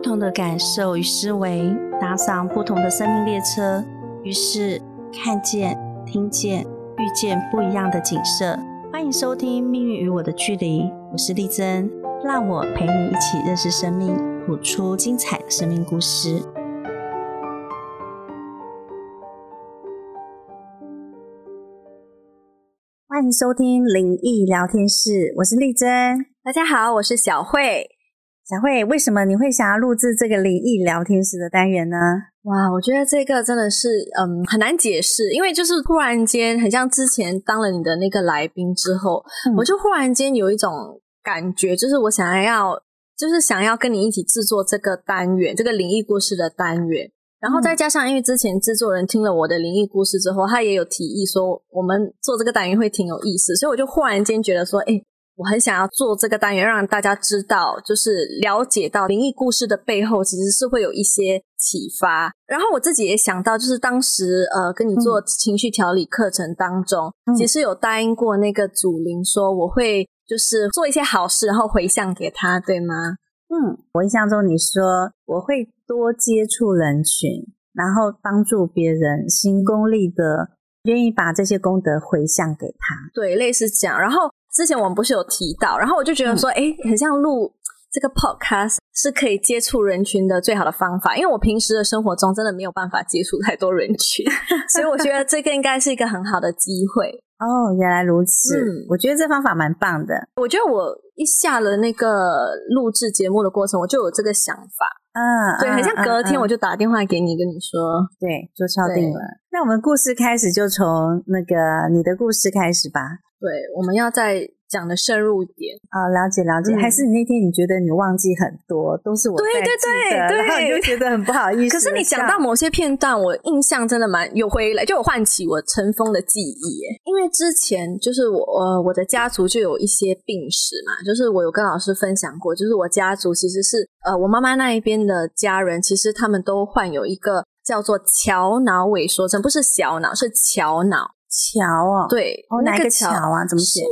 不同的感受与思维，搭上不同的生命列车，于是看见、听见、遇见不一样的景色。欢迎收听《命运与我的距离》，我是丽珍，让我陪你一起认识生命，谱出精彩的生命故事。欢迎收听灵异聊天室，我是丽珍。大家好，我是小慧。小慧，为什么你会想要录制这个灵异聊天室的单元呢？哇，我觉得这个真的是嗯很难解释，因为就是突然间很像之前当了你的那个来宾之后，我就忽然间有一种感觉，就是我想要就是想要跟你一起制作这个单元，这个灵异故事的单元。然后再加上，因为之前制作人听了我的灵异故事之后，他也有提议说，我们做这个单元会挺有意思，所以我就忽然间觉得说，哎，我很想要做这个单元，让大家知道，就是了解到灵异故事的背后，其实是会有一些启发。然后我自己也想到，就是当时呃跟你做情绪调理课程当中，其实有答应过那个祖灵说，我会就是做一些好事，然后回向给他，对吗？嗯，我印象中你说我会多接触人群，然后帮助别人，行功利的，愿意把这些功德回向给他。对，类似这样。然后之前我们不是有提到，然后我就觉得说，哎，很像录这个 podcast 是可以接触人群的最好的方法，因为我平时的生活中真的没有办法接触太多人群，所以我觉得这个应该是一个很好的机会。哦，原来如此。嗯，我觉得这方法蛮棒的。我觉得我一下了那个录制节目的过程，我就有这个想法。嗯，对，很像隔天我就打电话给你，跟你说，对，就敲定了。那我们故事开始就从那个你的故事开始吧。对，我们要在。讲的深入一点啊，了解了解。还是你那天你觉得你忘记很多，都是我对对对，然后你就觉得很不好意思。可是你讲到某些片段，我印象真的蛮有回来，就有唤起我尘封的记忆。因为之前就是我呃我的家族就有一些病史嘛，就是我有跟老师分享过，就是我家族其实是呃我妈妈那一边的家人，其实他们都患有一个叫做桥脑萎缩症，不是小脑，是桥脑桥啊。对，哪个桥啊？怎么写？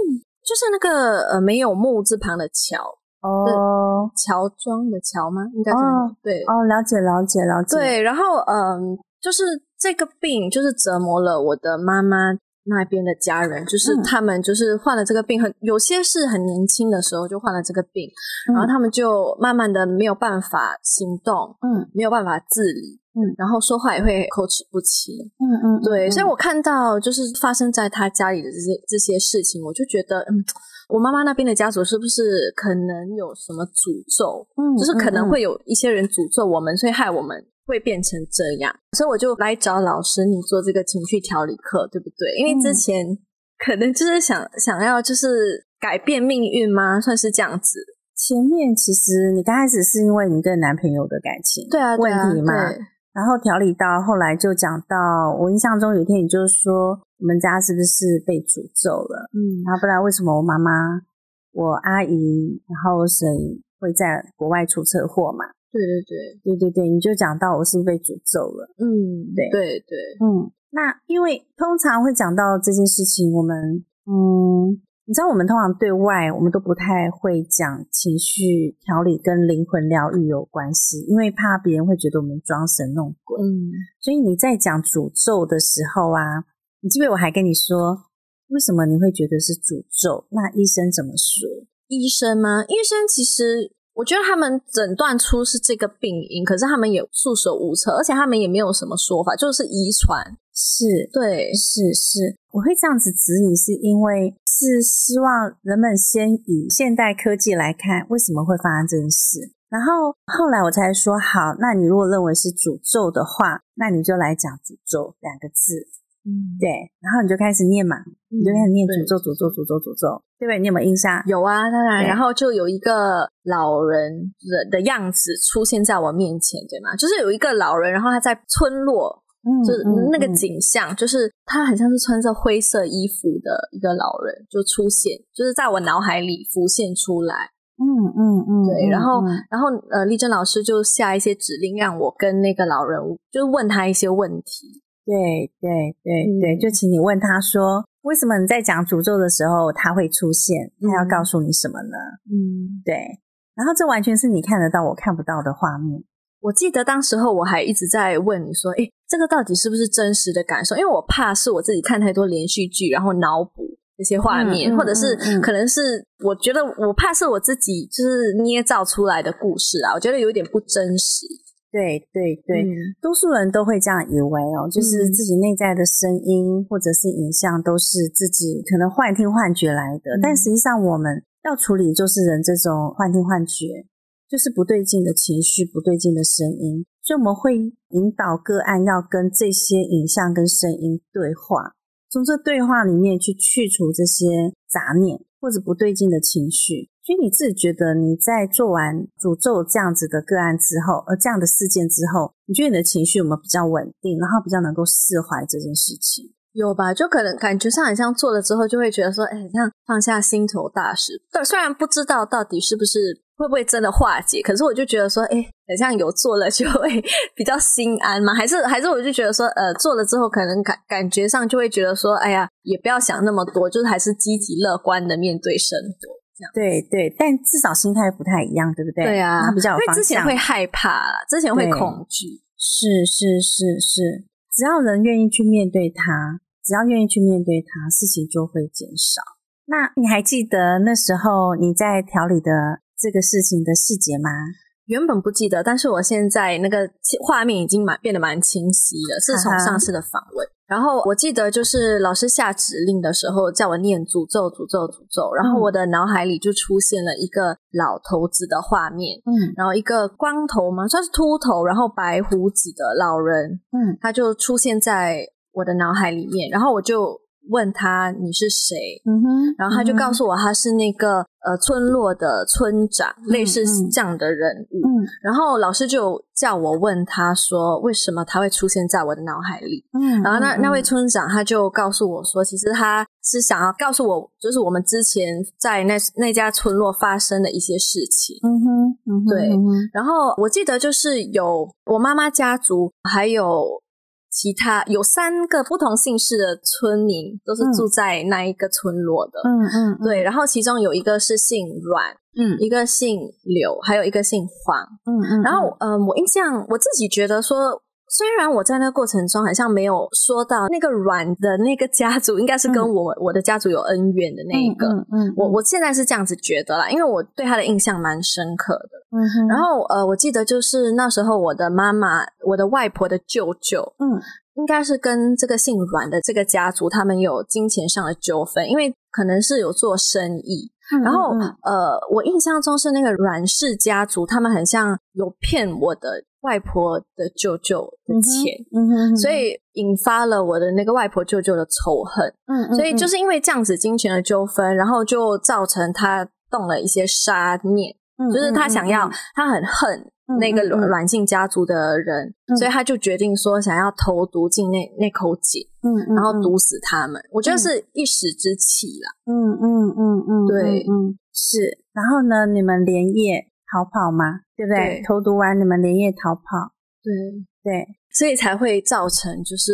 就是那个呃，没有木字旁的桥哦，乔装的乔吗？应该是对哦，了解了解了解。对，然后嗯，就是这个病就是折磨了我的妈妈那边的家人，就是他们就是患了这个病，很有些是很年轻的时候就患了这个病，然后他们就慢慢的没有办法行动，嗯，没有办法自理。嗯，然后说话也会口齿不清。嗯嗯，对，所以我看到就是发生在他家里的这些这些事情，我就觉得，嗯，我妈妈那边的家族是不是可能有什么诅咒？嗯，就是可能会有一些人诅咒我们，所以害我们会变成这样。所以我就来找老师，你做这个情绪调理课，对不对？因为之前可能就是想想要就是改变命运吗？算是这样子。前面其实你刚开始是因为你跟男朋友的感情对啊问题嘛。然后调理到后来就讲到，我印象中有一天你就说我们家是不是被诅咒了？嗯，然后不然为什么我妈妈、我阿姨，然后谁会在国外出车祸嘛？对对对对对对，你就讲到我是不是被诅咒了？嗯，对对对，嗯，那因为通常会讲到这件事情，我们嗯。你知道我们通常对外，我们都不太会讲情绪调理跟灵魂疗愈有关系，因为怕别人会觉得我们装神弄鬼。嗯，所以你在讲诅咒的时候啊，你记不记得我还跟你说，为什么你会觉得是诅咒？那医生怎么说？医生吗？医生其实。我觉得他们诊断出是这个病因，可是他们也束手无策，而且他们也没有什么说法，就是遗传。是，对，是是。我会这样子指引，是因为是希望人们先以现代科技来看，为什么会发生这件事。然后后来我才说，好，那你如果认为是诅咒的话，那你就来讲诅咒两个字。嗯，对，然后你就开始念嘛，你就开始念诅咒，诅咒，诅咒，诅咒，对不对？你有没有印象？有啊，当然。然后就有一个老人人的样子出现在我面前，对吗？就是有一个老人，然后他在村落，就是那个景象，就是他很像是穿着灰色衣服的一个老人就出现，就是在我脑海里浮现出来。嗯嗯嗯，对。然后，然后呃，丽珍老师就下一些指令，让我跟那个老人就问他一些问题。对对对对，就请你问他说，为什么你在讲诅咒的时候他会出现？他要告诉你什么呢？嗯，对。然后这完全是你看得到我看不到的画面。我记得当时候我还一直在问你说：“诶，这个到底是不是真实的感受？”因为我怕是我自己看太多连续剧，然后脑补那些画面，或者是可能是我觉得我怕是我自己就是捏造出来的故事啊，我觉得有点不真实。对对对，多数人都会这样以为哦，就是自己内在的声音或者是影像都是自己可能幻听幻觉来的，但实际上我们要处理就是人这种幻听幻觉。就是不对劲的情绪，不对劲的声音，所以我们会引导个案要跟这些影像跟声音对话，从这对话里面去去除这些杂念或者不对劲的情绪。所以你自己觉得你在做完诅咒这样子的个案之后，而这样的事件之后，你觉得你的情绪有没有比较稳定，然后比较能够释怀这件事情？有吧？就可能感觉上很像做了之后，就会觉得说，哎，这样放下心头大石。但虽然不知道到底是不是。会不会真的化解？可是我就觉得说，哎，很像有做了就会 比较心安嘛？还是还是我就觉得说，呃，做了之后可能感感觉上就会觉得说，哎呀，也不要想那么多，就是还是积极乐观的面对生活。这样对对，但至少心态不太一样，对不对？对啊，比较因为之前会害怕，之前会恐惧，是是是是，只要人愿意去面对它，只要愿意去面对它，事情就会减少。那你还记得那时候你在调理的？这个事情的细节吗？原本不记得，但是我现在那个画面已经蛮变得蛮清晰了。是从上次的访问，然后我记得就是老师下指令的时候叫我念诅咒、诅咒、诅咒，然后我的脑海里就出现了一个老头子的画面，嗯，然后一个光头嘛，算是秃头，然后白胡子的老人，嗯，他就出现在我的脑海里面，然后我就。问他你是谁？嗯哼，然后他就告诉我他是那个呃村落的村长，类似这样的人物。嗯，然后老师就叫我问他说为什么他会出现在我的脑海里？嗯，然后那那位村长他就告诉我说，其实他是想要告诉我，就是我们之前在那那家村落发生的一些事情。嗯哼，对。然后我记得就是有我妈妈家族还有。其他有三个不同姓氏的村民，都是住在那一个村落的。嗯嗯，对。然后其中有一个是姓阮，嗯，一个姓柳，还有一个姓黄。嗯嗯。然后，嗯，我印象我自己觉得说。虽然我在那个过程中好像没有说到那个阮的那个家族，应该是跟我我的家族有恩怨的那一个，嗯，我我现在是这样子觉得啦，因为我对他的印象蛮深刻的。嗯哼，然后呃，我记得就是那时候我的妈妈，我的外婆的舅舅，嗯，应该是跟这个姓阮的这个家族，他们有金钱上的纠纷，因为可能是有做生意。然后呃，我印象中是那个阮氏家族，他们很像有骗我的。外婆的舅舅的钱，所以引发了我的那个外婆舅舅的仇恨。嗯，所以就是因为这样子金钱的纠纷，然后就造成他动了一些杀念，就是他想要，他很恨那个软性家族的人，所以他就决定说想要投毒进那那口井，嗯，然后毒死他们。我觉得是一时之气啦。嗯嗯嗯嗯，对，嗯是。然后呢，你们连夜。逃跑吗？对不对？投毒完你们连夜逃跑，对对，所以才会造成，就是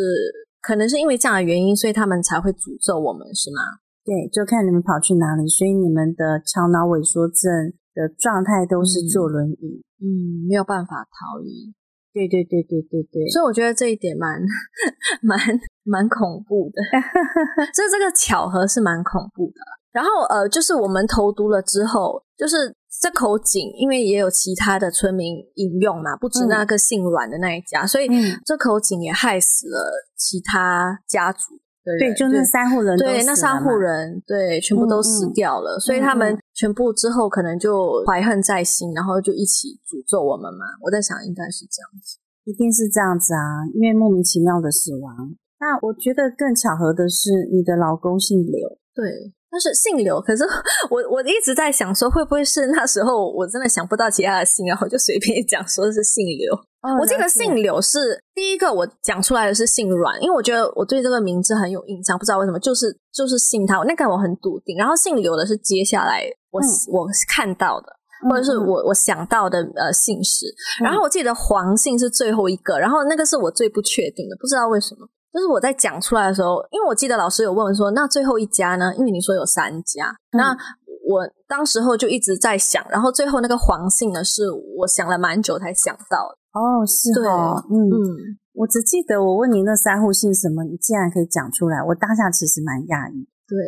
可能是因为这样的原因，所以他们才会诅咒我们，是吗？对，就看你们跑去哪里，所以你们的桥脑萎缩症的状态都是坐轮椅，嗯，没有办法逃离。对对对对对对，所以我觉得这一点蛮 蛮蛮恐怖的，所以这个巧合是蛮恐怖的。然后呃，就是我们投毒了之后，就是。这口井，因为也有其他的村民饮用嘛，不止那个姓阮的那一家，所以这口井也害死了其他家族的人。对，就那三户人，对，那三户人，对，全部都死掉了。所以他们全部之后可能就怀恨在心，然后就一起诅咒我们嘛。我在想，应该是这样子，一定是这样子啊，因为莫名其妙的死亡。那我觉得更巧合的是，你的老公姓刘，对。他是姓刘，可是 我我一直在想说，会不会是那时候我真的想不到其他的姓，然后就随便 讲说是姓刘。我记得姓刘是第一个我讲出来的是姓阮，因为我觉得我对这个名字很有印象，不知道为什么就是就是姓他，那个我很笃定。然后姓刘的是接下来我我看到的，或者是我我想到的呃姓氏。然后我记得黄姓是最后一个，然后那个是我最不确定的，不知道为什么。就是我在讲出来的时候，因为我记得老师有问说，那最后一家呢？因为你说有三家，那我当时候就一直在想，然后最后那个黄姓呢，是我想了蛮久才想到的。哦，是哦，嗯嗯，我只记得我问你那三户姓什么，你竟然可以讲出来，我当下其实蛮讶异。对，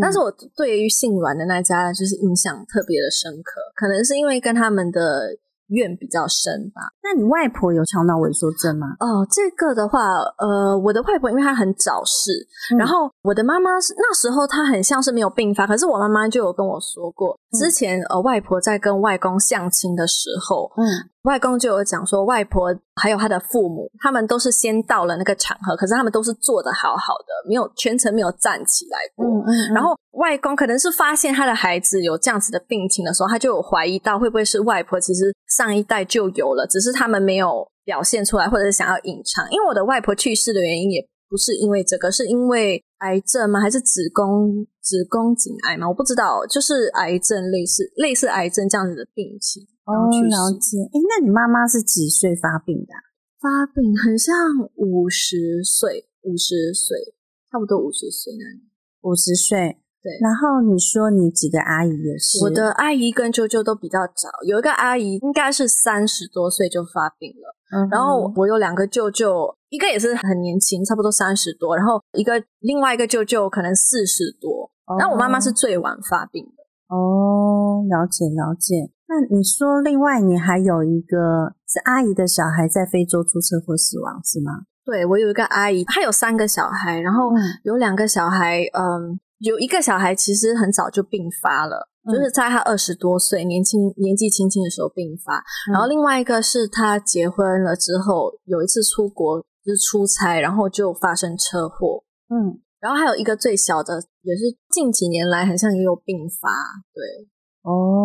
但是我对于姓阮的那家就是印象特别的深刻，可能是因为跟他们的。怨比较深吧？那你外婆有肠道萎缩症吗？哦，这个的话，呃，我的外婆因为她很早逝，然后我的妈妈是那时候她很像是没有病发，可是我妈妈就有跟我说过，之前呃外婆在跟外公相亲的时候，嗯。外公就有讲说，外婆还有他的父母，他们都是先到了那个场合，可是他们都是坐的好好的，没有全程没有站起来过。然后外公可能是发现他的孩子有这样子的病情的时候，他就有怀疑到会不会是外婆其实上一代就有了，只是他们没有表现出来，或者是想要隐藏。因为我的外婆去世的原因也不是因为这个，是因为癌症吗？还是子宫子宫颈癌吗？我不知道，就是癌症类似类似癌症这样子的病情。哦，了解。哎，那你妈妈是几岁发病的？发病很像五十岁，五十岁，差不多五十岁那年。五十岁，对。然后你说你几个阿姨也是？我的阿姨跟舅舅都比较早，有一个阿姨应该是三十多岁就发病了。嗯。然后我有两个舅舅，一个也是很年轻，差不多三十多，然后一个另外一个舅舅可能四十多。哦。但我妈妈是最晚发病的。哦，了解了解。那你说，另外你还有一个是阿姨的小孩在非洲出车祸死亡，是吗？对，我有一个阿姨，她有三个小孩，然后有两个小孩，嗯，有一个小孩其实很早就病发了，就是在他二十多岁年轻年纪轻轻的时候病发，然后另外一个是他结婚了之后有一次出国就是出差，然后就发生车祸，嗯，然后还有一个最小的也是近几年来好像也有病发，对，哦。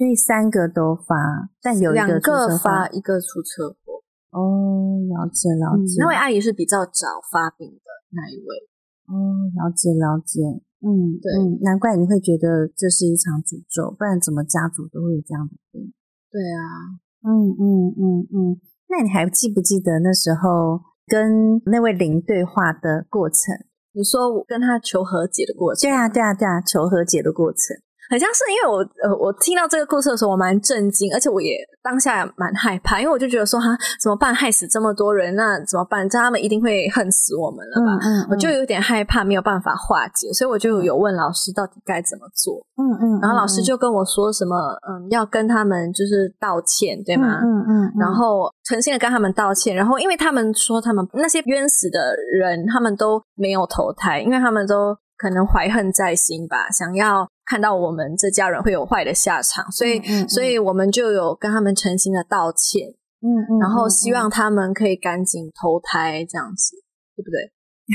所以三个都发，但有一个发，一个出车祸。哦，了解了解。那位阿姨是比较早发病的那一位。哦，了解了解。嗯，对，难怪你会觉得这是一场诅咒，不然怎么家族都会有这样的病？对啊。嗯嗯嗯嗯。那你还记不记得那时候跟那位灵对话的过程？你说我跟他求和解的过程？对啊对啊对啊，求和解的过程。好像是因为我呃，我听到这个故事的时候，我蛮震惊，而且我也当下蛮害怕，因为我就觉得说哈，怎么办？害死这么多人，那怎么办？这他们一定会恨死我们了吧？嗯嗯，我就有点害怕，没有办法化解，所以我就有问老师到底该怎么做。嗯嗯，然后老师就跟我说什么，嗯，要跟他们就是道歉，对吗？嗯嗯，然后诚心的跟他们道歉，然后因为他们说他们那些冤死的人，他们都没有投胎，因为他们都可能怀恨在心吧，想要。看到我们这家人会有坏的下场，所以，所以我们就有跟他们诚心的道歉，嗯嗯，然后希望他们可以赶紧投胎，这样子，对不对？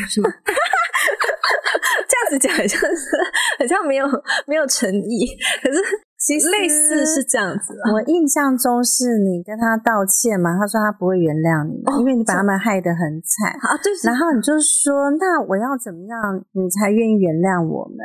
是吗？这样子讲好像是，好像没有没有诚意，可是其实类似是这样子。我印象中是你跟他道歉嘛，他说他不会原谅你，因为你把他们害得很惨啊。对，然后你就说，那我要怎么样，你才愿意原谅我们？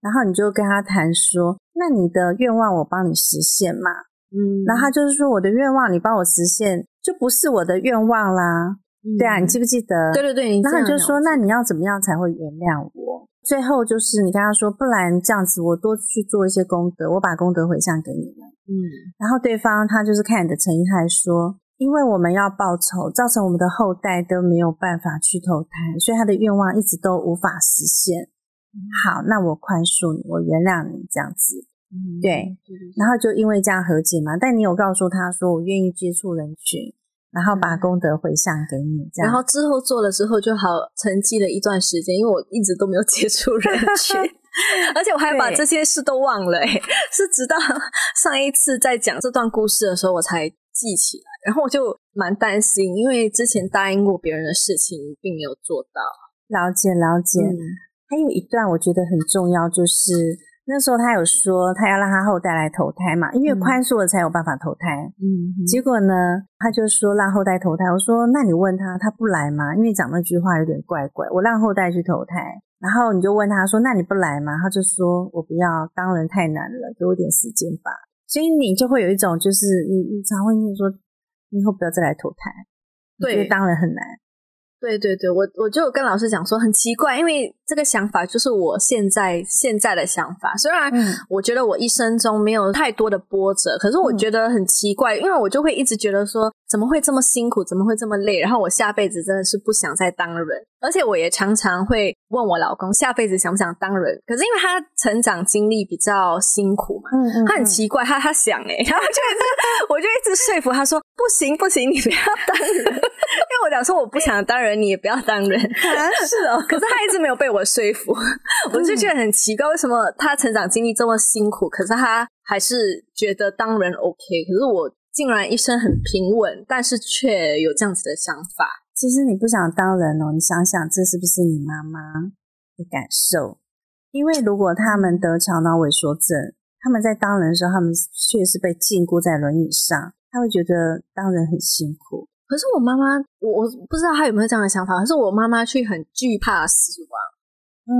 然后你就跟他谈说，那你的愿望我帮你实现嘛？嗯，然后他就是说我的愿望你帮我实现，就不是我的愿望啦。对啊，你记不记得？对对对。然后你就说，那你要怎么样才会原谅我？最后就是你跟他说，不然这样子，我多去做一些功德，我把功德回向给你们。嗯，然后对方他就是看你的诚意，他还说，因为我们要报仇，造成我们的后代都没有办法去投胎，所以他的愿望一直都无法实现。好，那我宽恕你，我原谅你，这样子，对，然后就因为这样和解嘛。但你有告诉他说，我愿意接触人群，然后把功德回向给你，这样。然后之后做了之后就好沉寂了一段时间，因为我一直都没有接触人群，而且我还把这些事都忘了，是直到 上一次在讲这段故事的时候，我才记起来。然后我就蛮担心，因为之前答应过别人的事情，并没有做到。了解，了解。还有一段我觉得很重要，就是那时候他有说他要让他后代来投胎嘛，因为宽恕了才有办法投胎。嗯，结果呢，他就说让后代投胎。我说那你问他，他不来吗？因为讲那句话有点怪怪。我让后代去投胎，然后你就问他说那你不来吗？他就说我不要，当人太难了，给我点时间吧。所以你就会有一种就是你你常会说你以后不要再来投胎，对，当人很难。对对对，我我就跟老师讲说很奇怪，因为这个想法就是我现在现在的想法。虽然我觉得我一生中没有太多的波折，可是我觉得很奇怪，因为我就会一直觉得说怎么会这么辛苦，怎么会这么累？然后我下辈子真的是不想再当人，而且我也常常会问我老公下辈子想不想当人。可是因为他成长经历比较辛苦嘛，他很奇怪，他他想哎，然后就我就一直说服他说不行不行，你不要当人，因为我讲说我不想当人。你也不要当人，是哦。可是他一直没有被我说服，我就觉得很奇怪，为什么他成长经历这么辛苦，可是他还是觉得当人 OK？可是我竟然一生很平稳，但是却有这样子的想法。其实你不想当人哦，你想想这是不是你妈妈的感受？因为如果他们得桥脑萎缩症，他们在当人的时候，他们确实被禁锢在轮椅上，他会觉得当人很辛苦。可是我妈妈，我我不知道她有没有这样的想法。可是我妈妈却很惧怕死亡，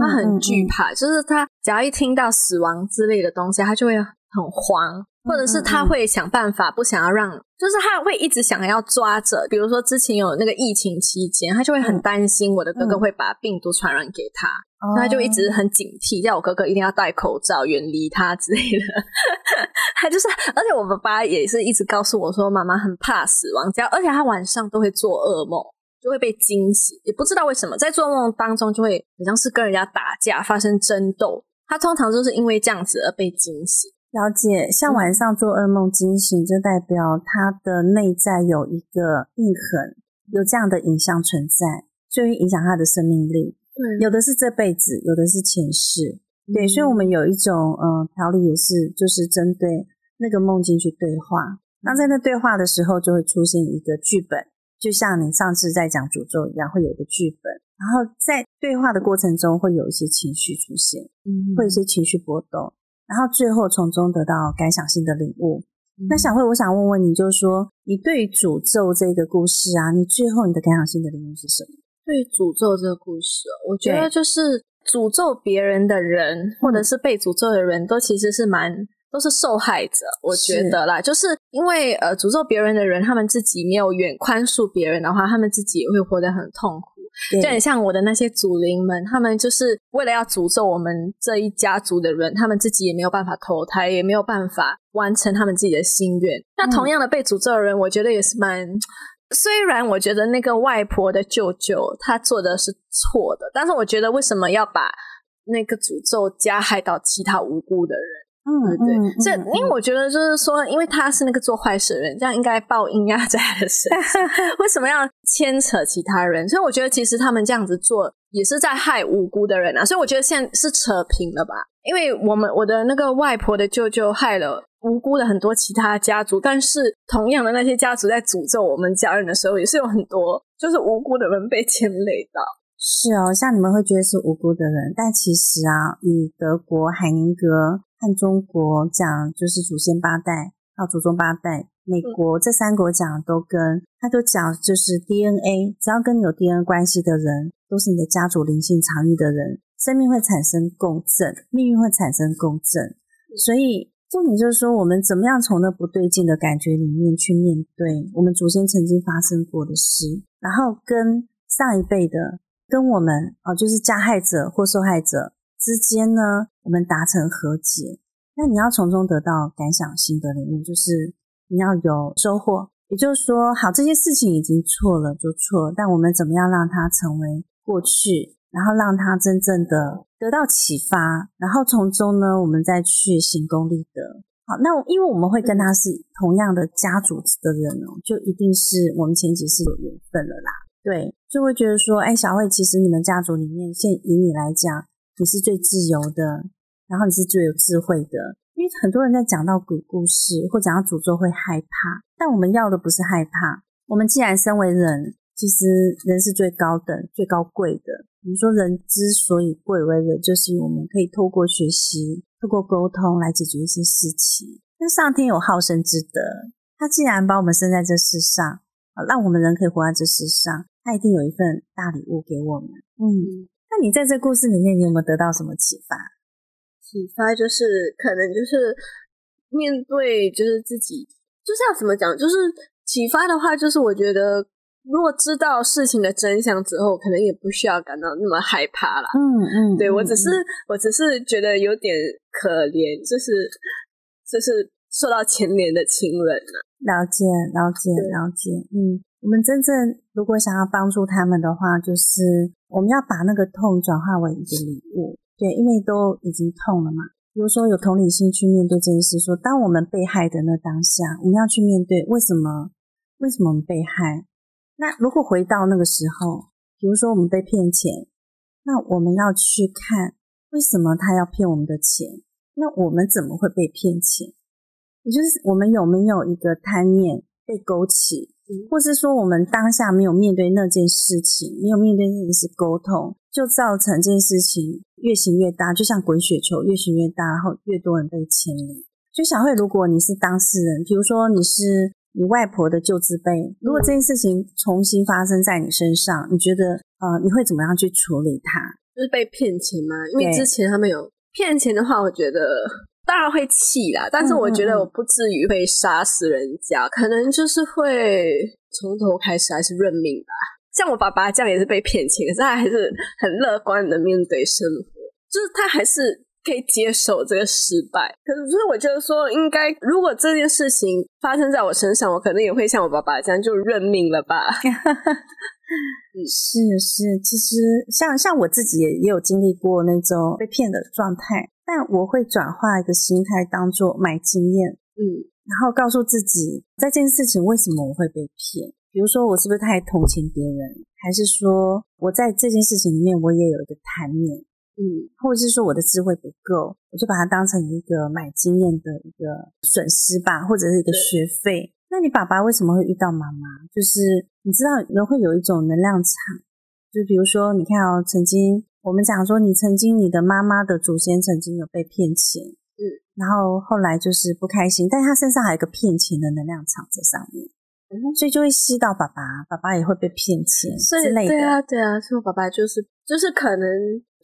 她很惧怕，就是他只要一听到死亡之类的东西，他就会很慌，或者是他会想办法不想要让，就是他会一直想要抓着。比如说之前有那个疫情期间，他就会很担心我的哥哥会把病毒传染给他。他就一直很警惕，叫我哥哥一定要戴口罩，远离他之类的。他就是，而且我爸爸也是一直告诉我说，妈妈很怕死亡，只要而且他晚上都会做噩梦，就会被惊醒，也不知道为什么，在做梦当中就会好像是跟人家打架，发生争斗。他通常就是因为这样子而被惊醒。了解，像晚上做噩梦惊醒，就代表他的内在有一个印痕，有这样的影像存在，就会影响他的生命力。对有的是这辈子，有的是前世，对，所以我们有一种嗯调理也是，就是针对那个梦境去对话。那在那对话的时候，就会出现一个剧本，就像你上次在讲诅咒一样，会有一个剧本。然后在对话的过程中，会有一些情绪出现，嗯，会有一些情绪波动，然后最后从中得到感想性的领悟。那小慧，我想问问你，就是说，你对于诅咒这个故事啊，你最后你的感想性的领悟是什么？对诅咒这个故事，我觉得就是诅咒别人的人，或者是被诅咒的人都其实是蛮都是受害者。我觉得啦，就是因为呃，诅咒别人的人，他们自己没有远宽恕别人的话，他们自己也会活得很痛苦。就很像我的那些祖灵们，他们就是为了要诅咒我们这一家族的人，他们自己也没有办法投胎，也没有办法完成他们自己的心愿。那同样的被诅咒的人，我觉得也是蛮。虽然我觉得那个外婆的舅舅他做的是错的，但是我觉得为什么要把那个诅咒加害到其他无辜的人？嗯，对，这因为我觉得就是说，因为他是那个做坏事的人，这样应该报应压在他的身上，为什么要牵扯其他人？所以我觉得其实他们这样子做也是在害无辜的人啊。所以我觉得现在是扯平了吧？因为我们我的那个外婆的舅舅害了。无辜的很多其他家族，但是同样的那些家族在诅咒我们家人的时候，也是有很多就是无辜的人被牵累到。是哦，像你们会觉得是无辜的人，但其实啊，以德国海宁格和中国讲，就是祖先八代到祖宗八代，美国这三国讲都跟他都讲，就是 DNA，只要跟你有 DNA 关系的人，都是你的家族灵性藏匿的人，生命会产生共振，命运会产生共振，所以。重点就是说，我们怎么样从那不对劲的感觉里面去面对我们祖先曾经发生过的事，然后跟上一辈的、跟我们啊，就是加害者或受害者之间呢，我们达成和解。那你要从中得到感想心得领悟，就是你要有收获。也就是说，好，这些事情已经错了就错，但我们怎么样让它成为过去？然后让它真正的得到启发，然后从中呢，我们再去行功立德。好，那因为我们会跟他是同样的家族的人哦，就一定是我们前几世有缘分了啦。对，就会觉得说，哎，小慧，其实你们家族里面，现以你来讲，你是最自由的，然后你是最有智慧的。因为很多人在讲到鬼故事或讲到诅咒会害怕，但我们要的不是害怕。我们既然身为人，其实人是最高等、最高贵的。比如说，人之所以贵为人，就是我们可以透过学习、透过沟通来解决一些事情。那上天有好生之德，他既然把我们生在这世上，啊，让我们人可以活在这世上，他一定有一份大礼物给我们。嗯，那你在这故事里面，你有没有得到什么启发？启发就是可能就是面对就是自己，就是要怎么讲？就是启发的话，就是我觉得。如果知道事情的真相之后，可能也不需要感到那么害怕了。嗯嗯，对我嗯只是我只是觉得有点可怜，就是就是受到牵连的亲人啊。了解了解了解，嗯，我们真正如果想要帮助他们的话，就是我们要把那个痛转化为一个礼物，对，因为都已经痛了嘛。比如说有同理心去面对这件事，说当我们被害的那当下，我们要去面对为什么为什么我们被害。那如果回到那个时候，比如说我们被骗钱，那我们要去看为什么他要骗我们的钱，那我们怎么会被骗钱？也就是我们有没有一个贪念被勾起，或是说我们当下没有面对那件事情，没有面对那件事沟通，就造成这件事情越行越大，就像滚雪球越行越大，然后越多人被牵连。就小慧，如果你是当事人，比如说你是你外婆的旧字辈，如果这件事情重新发生在你身上，你觉得呃你会怎么样去处理它？就是被骗钱吗，因为之前他们有骗钱的话，我觉得当然会气啦，但是我觉得我不至于会杀死人家，可能就是会从头开始还是认命吧。像我爸爸这样也是被骗钱，可是他还是很乐观的面对生活，就是他还是可以接受这个失败。可是，所以我觉得说，应该如果这件事情发生在我身上，我可能也会像我爸爸这样就认命了吧。是是，其实像像我自己也也有经历过那种被骗的状态，但我会转化一个心态，当做买经验，嗯然后告诉自己，在这件事情为什么我会被骗？比如说我是不是太同情别人，还是说我在这件事情里面我也有一个贪念，嗯或者是说我的智慧不够，我就把它当成一个买经验的一个损失吧，或者是一个学费。那你爸爸为什么会遇到妈妈？就是你知道人会有一种能量场，就比如说你看哦，曾经我们讲说你曾经你的妈妈的祖先曾经有被骗钱，嗯，然后后来就是不开心，但是他身上还有一个骗钱的能量场在上面，嗯所以就会吸到爸爸，爸爸也会被骗钱所以之类的。对啊，对啊，所以我爸爸就是就是可能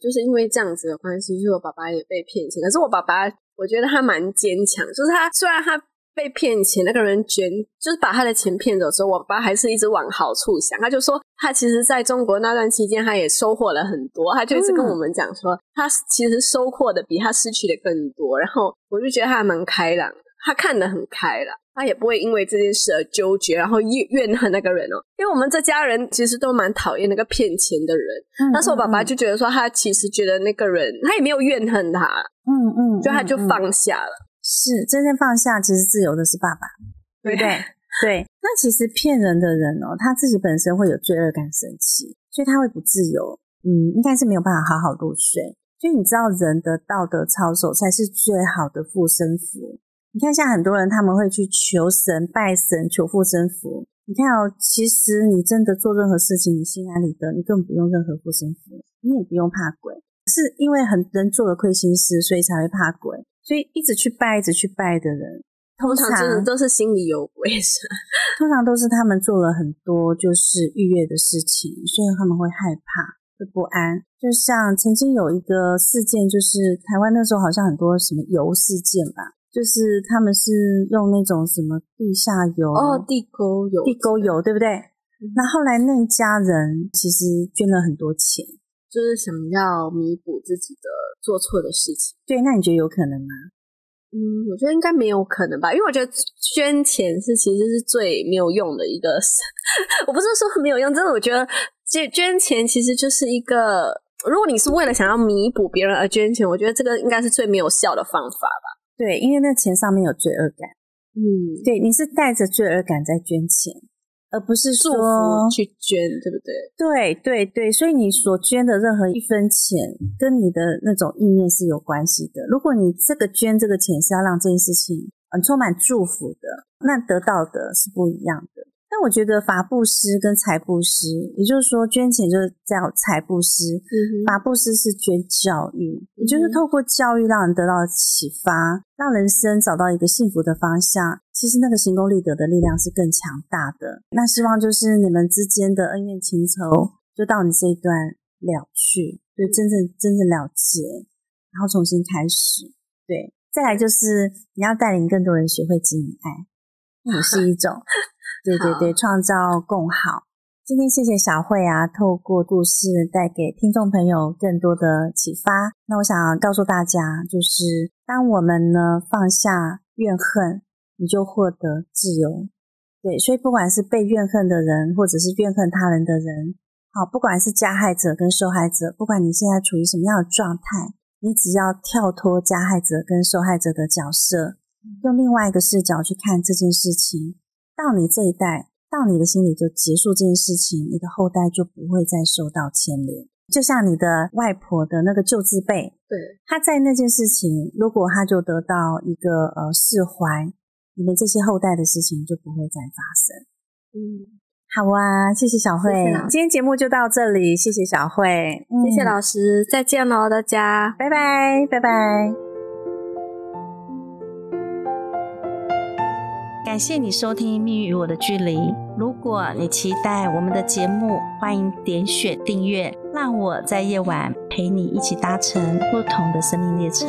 就是因为这样子的关系，所以我爸爸也被骗钱。可是我爸爸，我觉得他蛮坚强，就是他虽然他被骗钱，那个人捐就是把他的钱骗走之后，我爸爸还是一直往好处想。他就说他其实在中国那段期间，他也收获了很多，他就一直跟嗯我们讲说，他其实收获的比他失去的更多。然后我就觉得他还蛮开朗的，他看得很开朗。他也不会因为这件事而纠结，然后怨怨恨那个人哦。因为我们这家人其实都蛮讨厌那个骗钱的人，嗯但是我爸爸嗯就觉得说，他其实觉得那个人，他也没有怨恨他，嗯嗯，就他就放下了。是真正放下，其实自由的是爸爸，对不对？对。那其实骗人的人哦，他自己本身会有罪恶感、生气，所以他会不自由。嗯，应该是没有办法好好入睡。所以你知道，人的道德操守才是最好的护身符。你看，像很多人他们会去求神、拜神、求护身符。你看哦，其实你真的做任何事情，你心安理得，你根本不用任何护身符，你也不用怕鬼。是因为很人做了亏心事，所以才会怕鬼。所以一直去拜、一直去拜的人，通通常真的都是心里有鬼，是 通常都是他们做了很多就是逾越的事情，所以他们会害怕、会不安。就像曾经有一个事件，就是台湾那时候好像很多什么油事件吧，就是他们是用那种什么地下油、哦，地沟油，地沟油，对不对？那后来那一家人其实捐了很多钱，就是想要弥补自己的做错的事情。对，那你觉得有可能吗？嗯，我觉得应该没有可能吧，因为我觉得捐钱是其实是最没有用的一个，我不是说没有用，真的我觉得捐捐钱其实就是一个，如果你是为了想要弥补别人而捐钱，我觉得这个应该是最没有效的方法吧。对，因为那钱上面有罪恶感，嗯，对，你是带着罪恶感在捐钱，而不是祝说福去捐，对不对？对对对，所以你所捐的任何一分钱，跟你的那种意念是有关系的。如果你这个捐这个钱是要让这件事情很充满祝福的，那得到的是不一样的。但我觉得法布施跟财布施，也就是说捐钱就是叫财布施，嗯，法布施是捐教育，也就是嗯透过教育让人得到启发，让人生找到一个幸福的方向。其实那个行功立德的力量是更强大的。那希望就是你们之间的恩怨情仇，就到你这一段了去，就，真正真正了结，然后重新开始。对，再来就是你要带领更多人学会经营爱，也是一种，对对对，创造共好。今天谢谢小慧啊，透过故事带给听众朋友更多的启发。那我想告诉大家，就是当我们呢放下怨恨，你就获得自由。对，所以不管是被怨恨的人，或者是怨恨他人的人，好，不管是加害者跟受害者，不管你现在处于什么样的状态，你只要跳脱加害者跟受害者的角色，用另外一个视角去看这件事情，到你这一代，到你的心里就结束这件事情，你的后代就不会再受到牵连。就像你的外婆的那个旧字辈，对，他在那件事情，如果他就得到一个呃释怀。你们这些后代的事情就不会再发生。嗯，好啊，谢谢小慧，今天节目就到这里，谢谢小慧，谢谢老师，再见喽，大家，拜拜，拜拜。感谢你收听《命运与我的距离》。如果你期待我们的节目，欢迎点选订阅，让我在夜晚陪你一起搭乘不同的生命列车。